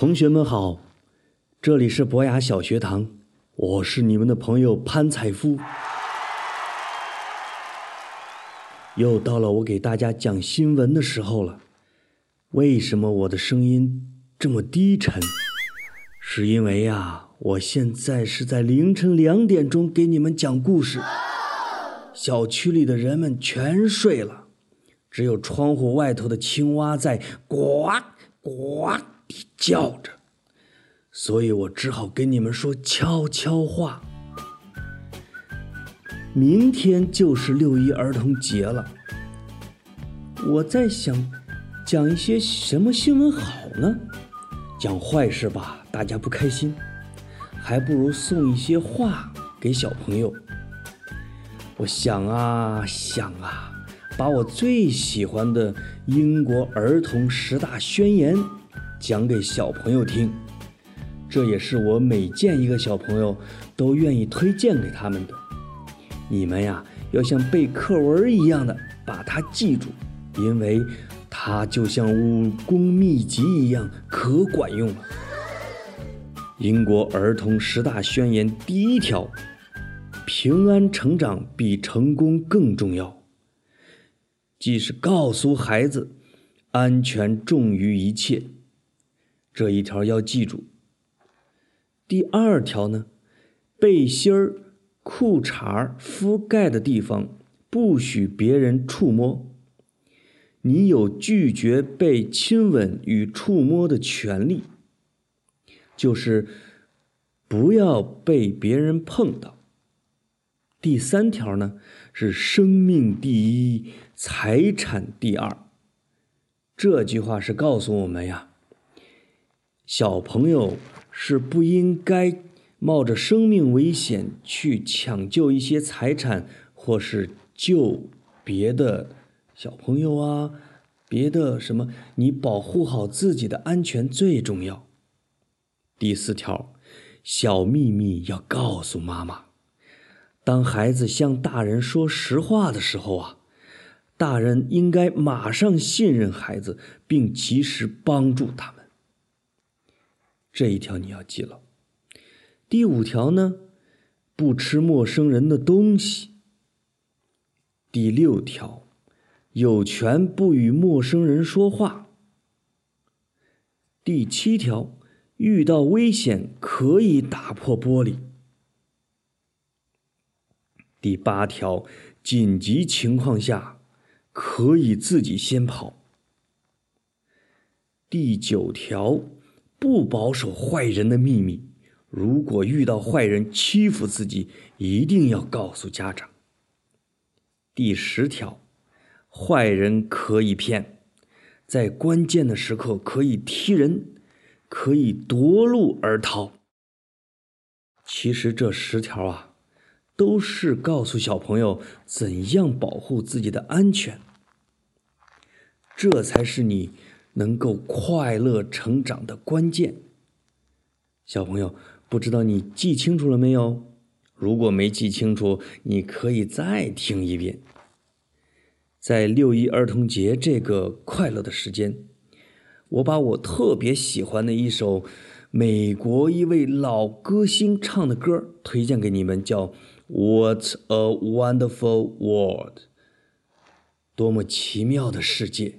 同学们好，这里是博雅小学堂，我是你们的朋友潘采夫。又到了我给大家讲新闻的时候了。为什么我的声音这么低沉？是因为呀，我现在是在凌晨两点钟给你们讲故事，小区里的人们全睡了，只有窗户外头的青蛙在呱呱叫着，所以我只好跟你们说悄悄话。明天就是六一儿童节了，我在想，讲一些什么新闻好呢？讲坏事吧，大家不开心，还不如送一些话给小朋友。我想啊想啊，把我最喜欢的英国儿童十大宣言讲给小朋友听，这也是我每见一个小朋友都愿意推荐给他们的。你们呀，要像背课文一样的把它记住，因为它就像武功秘籍一样，可管用了。英国儿童十大宣言第一条：平安成长比成功更重要。即是告诉孩子，安全重于一切。这一条要记住。第二条呢，背心儿。裤衩儿覆盖的地方不许别人触摸，你有拒绝被亲吻与触摸的权利，就是不要被别人碰到。第三条呢是生命第一，财产第二。这句话是告诉我们呀，小朋友是不应该。冒着生命危险去抢救一些财产，或是救别的小朋友啊，别的什么？你保护好自己的安全最重要。第四条，小秘密要告诉妈妈。当孩子向大人说实话的时候啊，大人应该马上信任孩子，并及时帮助他们。这一条你要记了。第五条呢，不吃陌生人的东西。第六条，有权不与陌生人说话。第七条，遇到危险可以打破玻璃。第八条，紧急情况下可以自己先跑。第九条，不保守坏人的秘密。如果遇到坏人欺负自己，一定要告诉家长。第十条，坏人可以骗，在关键的时刻可以踢人，可以夺路而逃。其实这十条啊，都是告诉小朋友怎样保护自己的安全，这才是你能够快乐成长的关键。小朋友。不知道你记清楚了没有？如果没记清楚，你可以再听一遍。在六一儿童节这个快乐的时间，我把我特别喜欢的一首美国一位老歌星唱的歌推荐给你们，叫《What a Wonderful World》，多么奇妙的世界